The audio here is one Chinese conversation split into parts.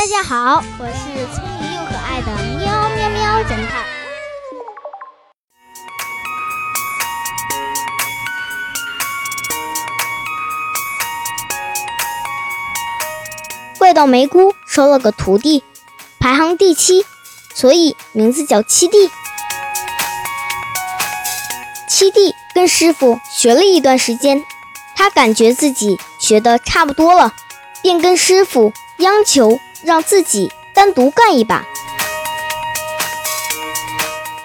大家好，我是聪明又可爱的喵喵喵侦探。怪盗梅姑收了个徒弟，排行第七，所以名字叫七弟。七弟跟师傅学了一段时间，他感觉自己学的差不多了，便跟师傅央求让自己单独干一把。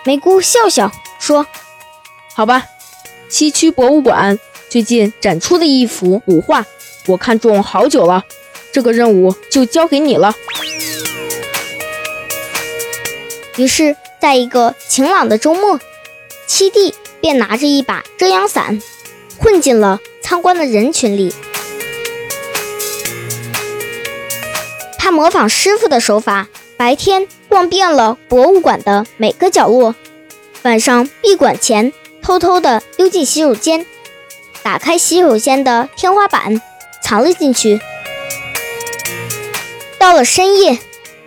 梅姑笑笑说：“好吧，西区博物馆最近展出的一幅古画，我看中好久了，这个任务就交给你了。”于是，在一个晴朗的周末，七弟。便拿着一把遮阳伞，混进了参观的人群里。他模仿师傅的手法，白天逛遍了博物馆的每个角落，晚上闭馆前偷偷地溜进洗手间，打开洗手间的天花板，藏了进去。到了深夜，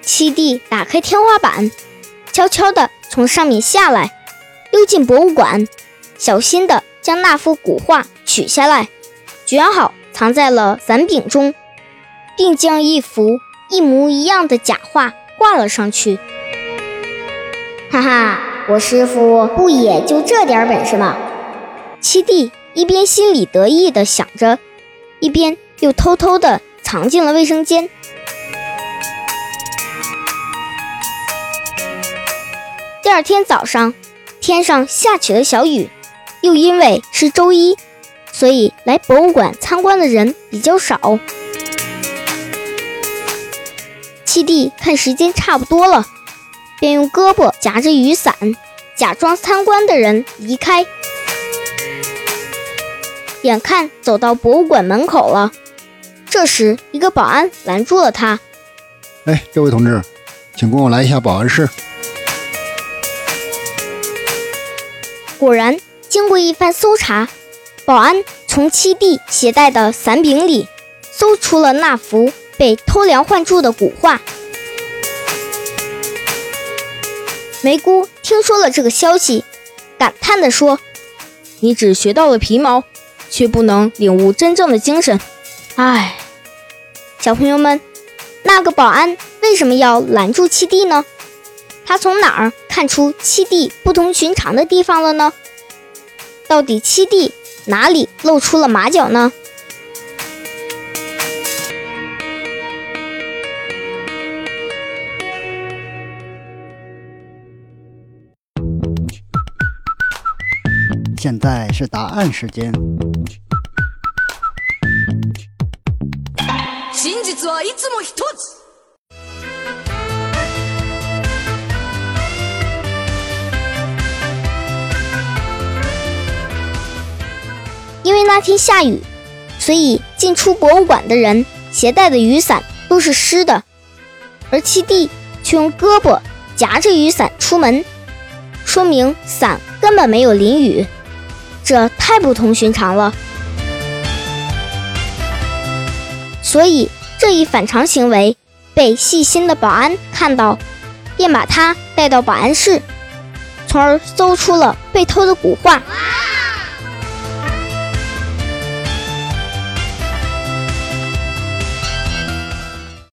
七弟打开天花板，悄悄地从上面下来，溜进博物馆。小心地将那幅古画取下来，卷好，藏在了伞柄中，并将一幅一模一样的假画挂了上去。哈哈，我师傅不也就这点本事吗？七弟一边心里得意的想着，一边又偷偷的藏进了卫生间。第二天早上，天上下起了小雨。又因为是周一，所以来博物馆参观的人比较少。七弟看时间差不多了，便用胳膊夹着雨伞，假装参观的人离开。眼看走到博物馆门口了，这时一个保安拦住了他：“哎，这位同志，请跟我来一下保安室。”果然。经过一番搜查，保安从七弟携带的伞柄里搜出了那幅被偷梁换柱的古画。梅姑听说了这个消息，感叹地说：“你只学到了皮毛，却不能领悟真正的精神。唉，小朋友们，那个保安为什么要拦住七弟呢？他从哪儿看出七弟不同寻常的地方了呢？”到底七弟哪里露出了马脚呢？现在是答案时间。因为那天下雨，所以进出博物馆的人携带的雨伞都是湿的，而七弟却用胳膊夹着雨伞出门，说明伞根本没有淋雨，这太不同寻常了。所以这一反常行为被细心的保安看到，便把他带到保安室，从而搜出了被偷的古画。